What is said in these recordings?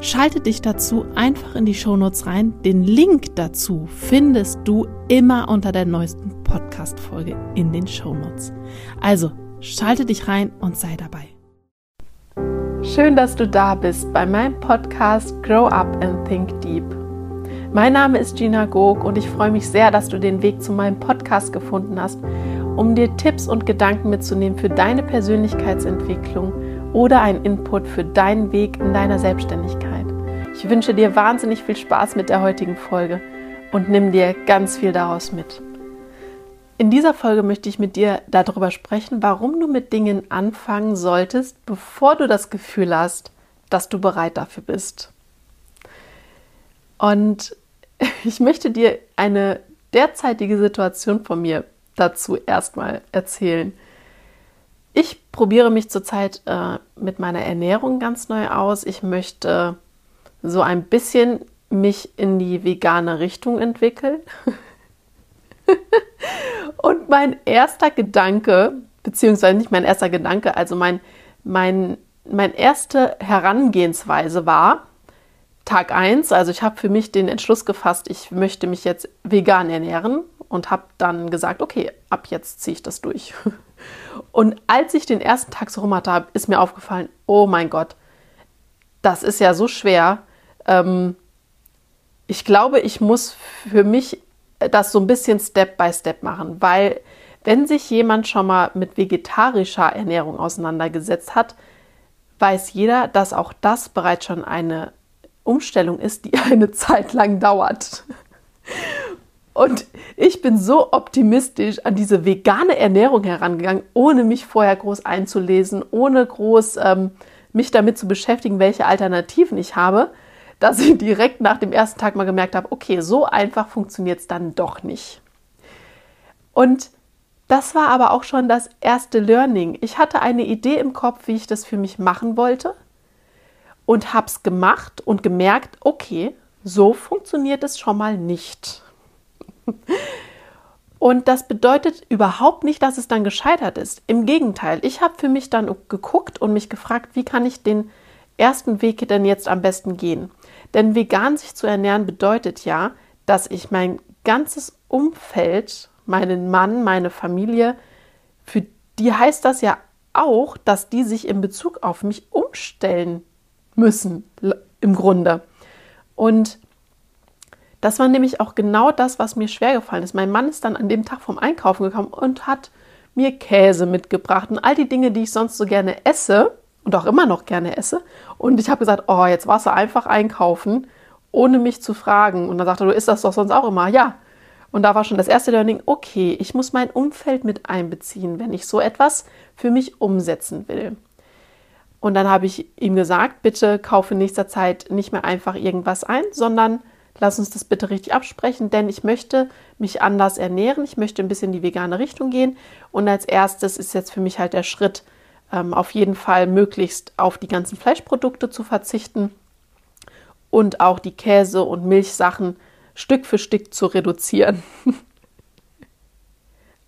Schalte dich dazu einfach in die Shownotes rein. Den Link dazu findest du immer unter der neuesten Podcast-Folge in den Shownotes. Also schalte dich rein und sei dabei. Schön, dass du da bist bei meinem Podcast Grow Up and Think Deep. Mein Name ist Gina Gog und ich freue mich sehr, dass du den Weg zu meinem Podcast gefunden hast, um dir Tipps und Gedanken mitzunehmen für deine Persönlichkeitsentwicklung oder einen Input für deinen Weg in deiner Selbstständigkeit. Ich wünsche dir wahnsinnig viel Spaß mit der heutigen Folge und nimm dir ganz viel daraus mit. In dieser Folge möchte ich mit dir darüber sprechen, warum du mit Dingen anfangen solltest, bevor du das Gefühl hast, dass du bereit dafür bist. Und ich möchte dir eine derzeitige Situation von mir dazu erstmal erzählen. Ich probiere mich zurzeit äh, mit meiner Ernährung ganz neu aus. Ich möchte so ein bisschen mich in die vegane Richtung entwickeln. Und mein erster Gedanke, beziehungsweise nicht mein erster Gedanke, also mein, mein, mein erste Herangehensweise war, Tag 1, also ich habe für mich den Entschluss gefasst, ich möchte mich jetzt vegan ernähren und habe dann gesagt, okay, ab jetzt ziehe ich das durch. Und als ich den ersten Tag so rum hatte, ist mir aufgefallen, oh mein Gott, das ist ja so schwer. Ähm, ich glaube, ich muss für mich das so ein bisschen Step by Step machen, weil wenn sich jemand schon mal mit vegetarischer Ernährung auseinandergesetzt hat, weiß jeder, dass auch das bereits schon eine Umstellung ist, die eine Zeit lang dauert. Und ich bin so optimistisch an diese vegane Ernährung herangegangen, ohne mich vorher groß einzulesen, ohne groß ähm, mich damit zu beschäftigen, welche Alternativen ich habe, dass ich direkt nach dem ersten Tag mal gemerkt habe, okay, so einfach funktioniert es dann doch nicht. Und das war aber auch schon das erste Learning. Ich hatte eine Idee im Kopf, wie ich das für mich machen wollte und habe es gemacht und gemerkt, okay, so funktioniert es schon mal nicht. Und das bedeutet überhaupt nicht, dass es dann gescheitert ist. Im Gegenteil, ich habe für mich dann geguckt und mich gefragt, wie kann ich den ersten Weg denn jetzt am besten gehen? Denn vegan sich zu ernähren bedeutet ja, dass ich mein ganzes Umfeld, meinen Mann, meine Familie, für die heißt das ja auch, dass die sich in Bezug auf mich umstellen müssen, im Grunde. Und das war nämlich auch genau das, was mir schwer gefallen ist. Mein Mann ist dann an dem Tag vom Einkaufen gekommen und hat mir Käse mitgebracht und all die Dinge, die ich sonst so gerne esse und auch immer noch gerne esse. Und ich habe gesagt, oh, jetzt warst du einfach einkaufen, ohne mich zu fragen. Und dann sagte er, du isst das doch sonst auch immer. Ja. Und da war schon das erste Learning, okay, ich muss mein Umfeld mit einbeziehen, wenn ich so etwas für mich umsetzen will. Und dann habe ich ihm gesagt, bitte kaufe in nächster Zeit nicht mehr einfach irgendwas ein, sondern lass uns das bitte richtig absprechen, denn ich möchte mich anders ernähren, ich möchte ein bisschen in die vegane Richtung gehen und als erstes ist jetzt für mich halt der Schritt, ähm, auf jeden Fall möglichst auf die ganzen Fleischprodukte zu verzichten und auch die Käse- und Milchsachen Stück für Stück zu reduzieren.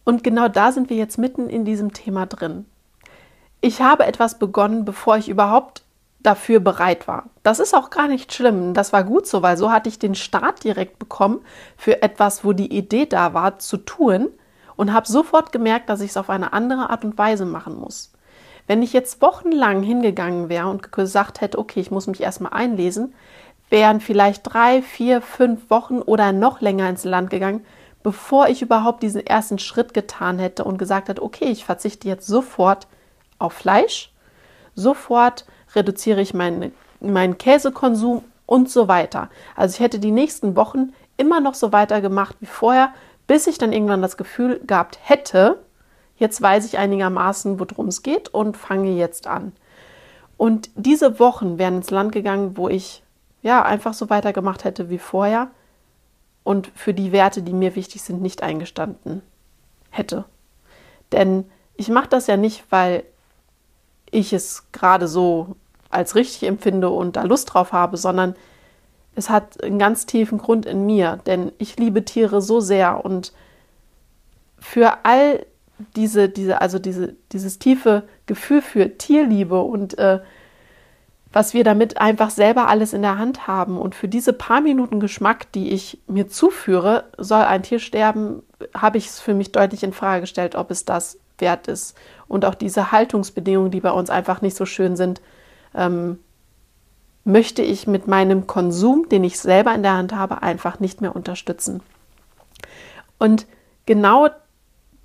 und genau da sind wir jetzt mitten in diesem Thema drin. Ich habe etwas begonnen, bevor ich überhaupt dafür bereit war. Das ist auch gar nicht schlimm. Das war gut so, weil so hatte ich den Start direkt bekommen für etwas, wo die Idee da war, zu tun und habe sofort gemerkt, dass ich es auf eine andere Art und Weise machen muss. Wenn ich jetzt wochenlang hingegangen wäre und gesagt hätte, okay, ich muss mich erstmal einlesen, wären vielleicht drei, vier, fünf Wochen oder noch länger ins Land gegangen, bevor ich überhaupt diesen ersten Schritt getan hätte und gesagt hätte, okay, ich verzichte jetzt sofort auf Fleisch, sofort reduziere ich meinen, meinen Käsekonsum und so weiter. Also ich hätte die nächsten Wochen immer noch so weitergemacht wie vorher, bis ich dann irgendwann das Gefühl gehabt hätte, jetzt weiß ich einigermaßen, worum es geht und fange jetzt an. Und diese Wochen wären ins Land gegangen, wo ich ja einfach so weitergemacht hätte wie vorher. und für die Werte, die mir wichtig sind, nicht eingestanden hätte. Denn ich mache das ja nicht, weil ich es gerade so als richtig empfinde und da Lust drauf habe, sondern es hat einen ganz tiefen Grund in mir, denn ich liebe Tiere so sehr und für all diese, diese, also diese, dieses tiefe Gefühl für Tierliebe und äh, was wir damit einfach selber alles in der Hand haben. Und für diese paar Minuten Geschmack, die ich mir zuführe, soll ein Tier sterben, habe ich es für mich deutlich in Frage gestellt, ob es das wert ist. Und auch diese Haltungsbedingungen, die bei uns einfach nicht so schön sind, ähm, möchte ich mit meinem Konsum, den ich selber in der Hand habe, einfach nicht mehr unterstützen. Und genau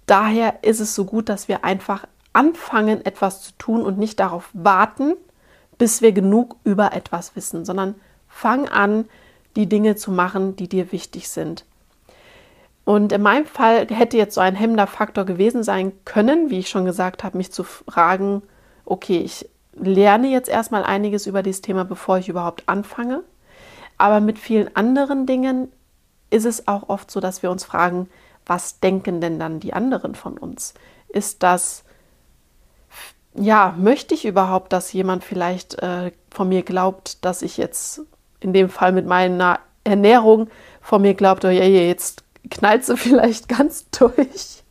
daher ist es so gut, dass wir einfach anfangen, etwas zu tun und nicht darauf warten, bis wir genug über etwas wissen, sondern fang an, die Dinge zu machen, die dir wichtig sind. Und in meinem Fall hätte jetzt so ein hemmender Faktor gewesen sein können, wie ich schon gesagt habe, mich zu fragen, okay, ich lerne jetzt erstmal einiges über dieses Thema, bevor ich überhaupt anfange. Aber mit vielen anderen Dingen ist es auch oft so, dass wir uns fragen, was denken denn dann die anderen von uns? Ist das, ja, möchte ich überhaupt, dass jemand vielleicht äh, von mir glaubt, dass ich jetzt in dem Fall mit meiner Ernährung von mir glaubt, oh je, jetzt knallt sie vielleicht ganz durch?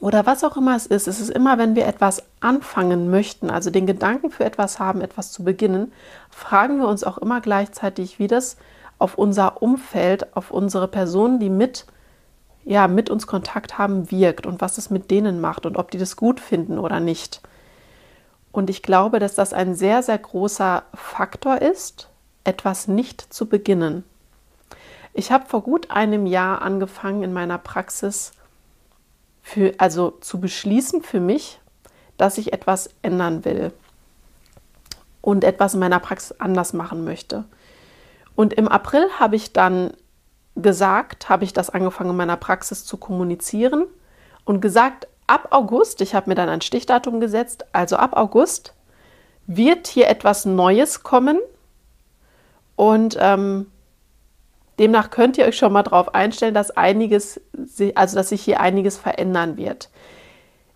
Oder was auch immer es ist, es ist immer, wenn wir etwas anfangen möchten, also den Gedanken für etwas haben, etwas zu beginnen, fragen wir uns auch immer gleichzeitig, wie das auf unser Umfeld, auf unsere Personen, die mit ja, mit uns Kontakt haben, wirkt und was es mit denen macht und ob die das gut finden oder nicht. Und ich glaube, dass das ein sehr, sehr großer Faktor ist, etwas nicht zu beginnen. Ich habe vor gut einem Jahr angefangen in meiner Praxis, für, also zu beschließen für mich, dass ich etwas ändern will und etwas in meiner Praxis anders machen möchte. Und im April habe ich dann gesagt, habe ich das angefangen in meiner Praxis zu kommunizieren und gesagt, ab August, ich habe mir dann ein Stichdatum gesetzt, also ab August wird hier etwas Neues kommen und ähm, demnach könnt ihr euch schon mal darauf einstellen, dass einiges, also dass sich hier einiges verändern wird.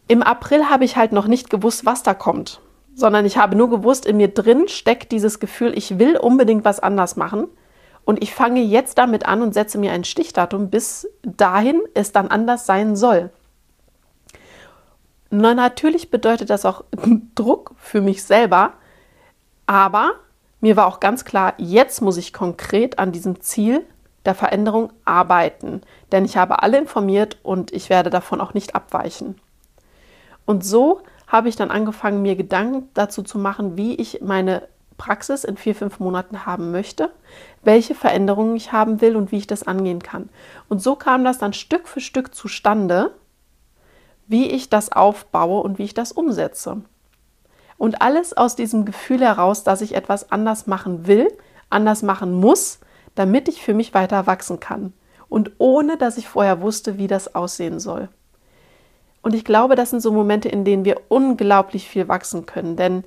Im April habe ich halt noch nicht gewusst, was da kommt, sondern ich habe nur gewusst, in mir drin steckt dieses Gefühl, ich will unbedingt was anders machen. Und ich fange jetzt damit an und setze mir ein Stichdatum, bis dahin es dann anders sein soll. Na, natürlich bedeutet das auch Druck für mich selber, aber mir war auch ganz klar, jetzt muss ich konkret an diesem Ziel der Veränderung arbeiten, denn ich habe alle informiert und ich werde davon auch nicht abweichen. Und so habe ich dann angefangen, mir Gedanken dazu zu machen, wie ich meine Praxis in vier, fünf Monaten haben möchte, welche Veränderungen ich haben will und wie ich das angehen kann. Und so kam das dann Stück für Stück zustande, wie ich das aufbaue und wie ich das umsetze. Und alles aus diesem Gefühl heraus, dass ich etwas anders machen will, anders machen muss, damit ich für mich weiter wachsen kann. Und ohne dass ich vorher wusste, wie das aussehen soll. Und ich glaube, das sind so Momente, in denen wir unglaublich viel wachsen können. Denn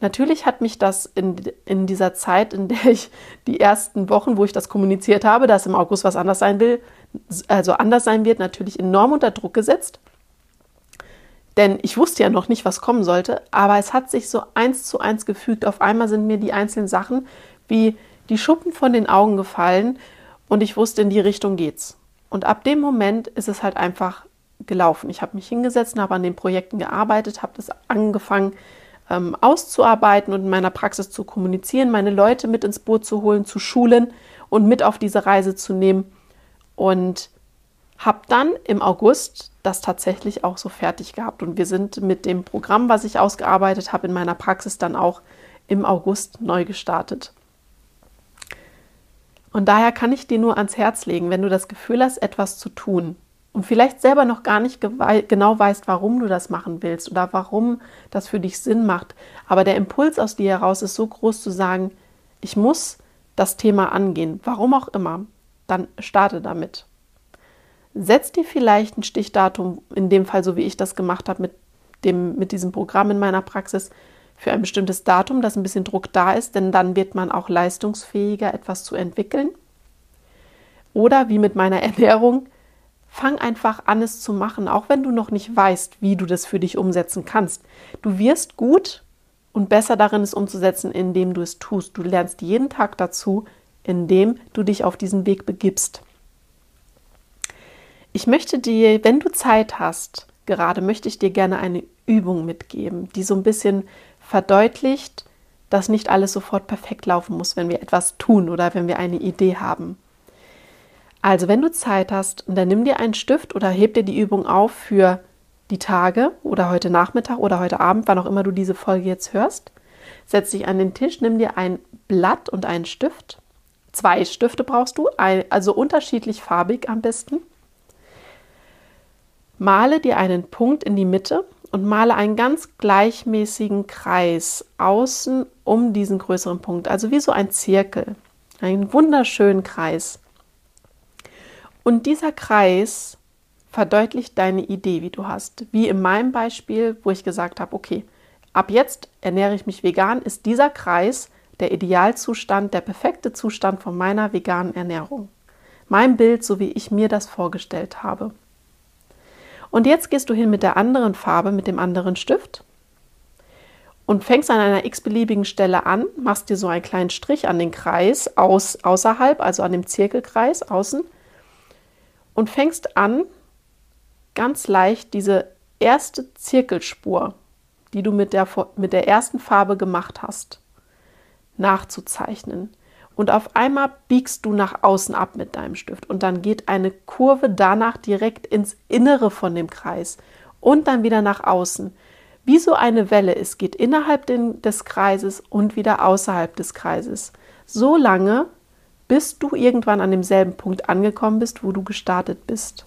Natürlich hat mich das in, in dieser Zeit, in der ich die ersten Wochen, wo ich das kommuniziert habe, dass im August was anders sein will, also anders sein wird, natürlich enorm unter Druck gesetzt. Denn ich wusste ja noch nicht, was kommen sollte, aber es hat sich so eins zu eins gefügt. Auf einmal sind mir die einzelnen Sachen wie die Schuppen von den Augen gefallen und ich wusste, in die Richtung geht's. Und ab dem Moment ist es halt einfach gelaufen. Ich habe mich hingesetzt habe an den Projekten gearbeitet, habe das angefangen, ähm, auszuarbeiten und in meiner Praxis zu kommunizieren, meine Leute mit ins Boot zu holen, zu schulen und mit auf diese Reise zu nehmen. Und habe dann im August das tatsächlich auch so fertig gehabt. Und wir sind mit dem Programm, was ich ausgearbeitet habe, in meiner Praxis dann auch im August neu gestartet. Und daher kann ich dir nur ans Herz legen, wenn du das Gefühl hast, etwas zu tun, und vielleicht selber noch gar nicht genau weißt, warum du das machen willst oder warum das für dich Sinn macht. Aber der Impuls aus dir heraus ist so groß zu sagen, ich muss das Thema angehen, warum auch immer, dann starte damit. Setz dir vielleicht ein Stichdatum, in dem Fall so wie ich das gemacht habe mit, dem, mit diesem Programm in meiner Praxis, für ein bestimmtes Datum, dass ein bisschen Druck da ist, denn dann wird man auch leistungsfähiger, etwas zu entwickeln. Oder wie mit meiner Ernährung, fang einfach an, es zu machen, auch wenn du noch nicht weißt, wie du das für dich umsetzen kannst. Du wirst gut und besser darin, es umzusetzen, indem du es tust. Du lernst jeden Tag dazu, indem du dich auf diesen Weg begibst. Ich möchte dir, wenn du Zeit hast, gerade möchte ich dir gerne eine Übung mitgeben, die so ein bisschen verdeutlicht, dass nicht alles sofort perfekt laufen muss, wenn wir etwas tun oder wenn wir eine Idee haben. Also, wenn du Zeit hast, dann nimm dir einen Stift oder heb dir die Übung auf für die Tage oder heute Nachmittag oder heute Abend, wann auch immer du diese Folge jetzt hörst. Setz dich an den Tisch, nimm dir ein Blatt und einen Stift. Zwei Stifte brauchst du, also unterschiedlich farbig am besten. Male dir einen Punkt in die Mitte und male einen ganz gleichmäßigen Kreis außen um diesen größeren Punkt, also wie so ein Zirkel, einen wunderschönen Kreis. Und dieser Kreis verdeutlicht deine Idee, wie du hast. Wie in meinem Beispiel, wo ich gesagt habe, okay, ab jetzt ernähre ich mich vegan, ist dieser Kreis der Idealzustand, der perfekte Zustand von meiner veganen Ernährung. Mein Bild, so wie ich mir das vorgestellt habe. Und jetzt gehst du hin mit der anderen Farbe, mit dem anderen Stift und fängst an einer x-beliebigen Stelle an, machst dir so einen kleinen Strich an den Kreis aus, außerhalb, also an dem Zirkelkreis außen und fängst an, ganz leicht diese erste Zirkelspur, die du mit der, mit der ersten Farbe gemacht hast, nachzuzeichnen. Und auf einmal biegst du nach außen ab mit deinem Stift und dann geht eine Kurve danach direkt ins Innere von dem Kreis und dann wieder nach außen. Wie so eine Welle, es geht innerhalb den, des Kreises und wieder außerhalb des Kreises. So lange, bis du irgendwann an demselben Punkt angekommen bist, wo du gestartet bist.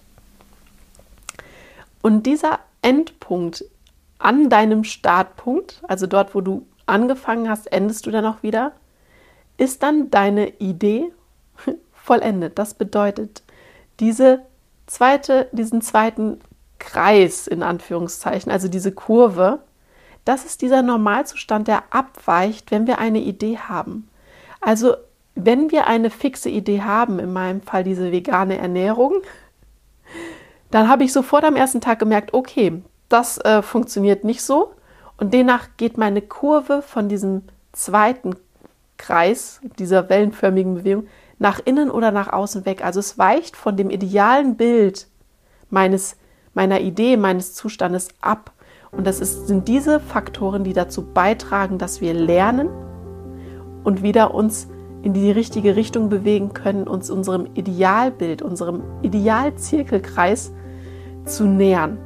Und dieser Endpunkt an deinem Startpunkt, also dort, wo du angefangen hast, endest du dann auch wieder, ist dann deine Idee vollendet. Das bedeutet, diese zweite, diesen zweiten Kreis in Anführungszeichen, also diese Kurve, das ist dieser Normalzustand, der abweicht, wenn wir eine Idee haben. Also wenn wir eine fixe Idee haben, in meinem Fall diese vegane Ernährung, dann habe ich sofort am ersten Tag gemerkt, okay, das äh, funktioniert nicht so. Und demnach geht meine Kurve von diesem zweiten Kreis, dieser wellenförmigen Bewegung, nach innen oder nach außen weg. Also es weicht von dem idealen Bild meines, meiner Idee, meines Zustandes ab. Und das ist, sind diese Faktoren, die dazu beitragen, dass wir lernen und wieder uns in die richtige Richtung bewegen können, uns unserem Idealbild, unserem Idealzirkelkreis zu nähern.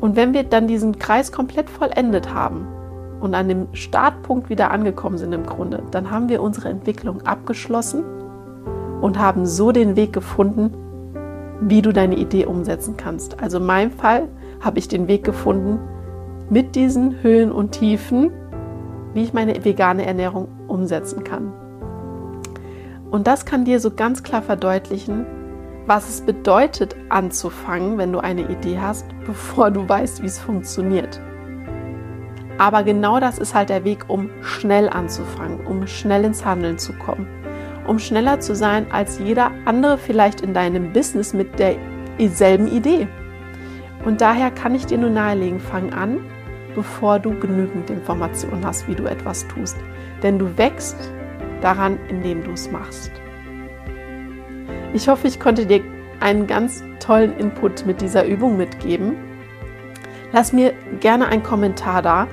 Und wenn wir dann diesen Kreis komplett vollendet haben, und an dem Startpunkt wieder angekommen sind im Grunde, dann haben wir unsere Entwicklung abgeschlossen und haben so den Weg gefunden, wie du deine Idee umsetzen kannst. Also in meinem Fall habe ich den Weg gefunden mit diesen Höhen und Tiefen, wie ich meine vegane Ernährung umsetzen kann. Und das kann dir so ganz klar verdeutlichen, was es bedeutet anzufangen, wenn du eine Idee hast, bevor du weißt, wie es funktioniert. Aber genau das ist halt der Weg, um schnell anzufangen, um schnell ins Handeln zu kommen, um schneller zu sein als jeder andere vielleicht in deinem Business mit derselben Idee. Und daher kann ich dir nur nahelegen, fang an, bevor du genügend Informationen hast, wie du etwas tust. Denn du wächst daran, indem du es machst. Ich hoffe, ich konnte dir einen ganz tollen Input mit dieser Übung mitgeben. Lass mir gerne einen Kommentar da,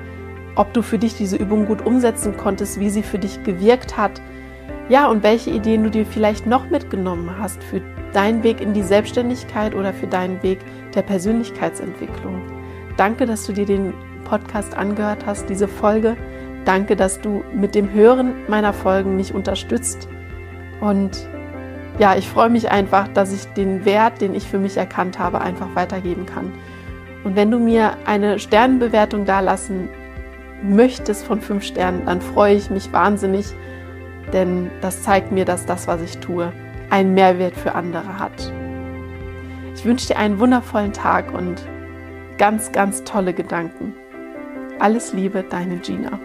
ob du für dich diese Übung gut umsetzen konntest, wie sie für dich gewirkt hat. Ja, und welche Ideen du dir vielleicht noch mitgenommen hast für deinen Weg in die Selbstständigkeit oder für deinen Weg der Persönlichkeitsentwicklung. Danke, dass du dir den Podcast angehört hast, diese Folge. Danke, dass du mit dem Hören meiner Folgen mich unterstützt. Und ja, ich freue mich einfach, dass ich den Wert, den ich für mich erkannt habe, einfach weitergeben kann. Und wenn du mir eine Sternenbewertung dalassen möchtest von fünf Sternen, dann freue ich mich wahnsinnig, denn das zeigt mir, dass das, was ich tue, einen Mehrwert für andere hat. Ich wünsche dir einen wundervollen Tag und ganz, ganz tolle Gedanken. Alles Liebe, deine Gina.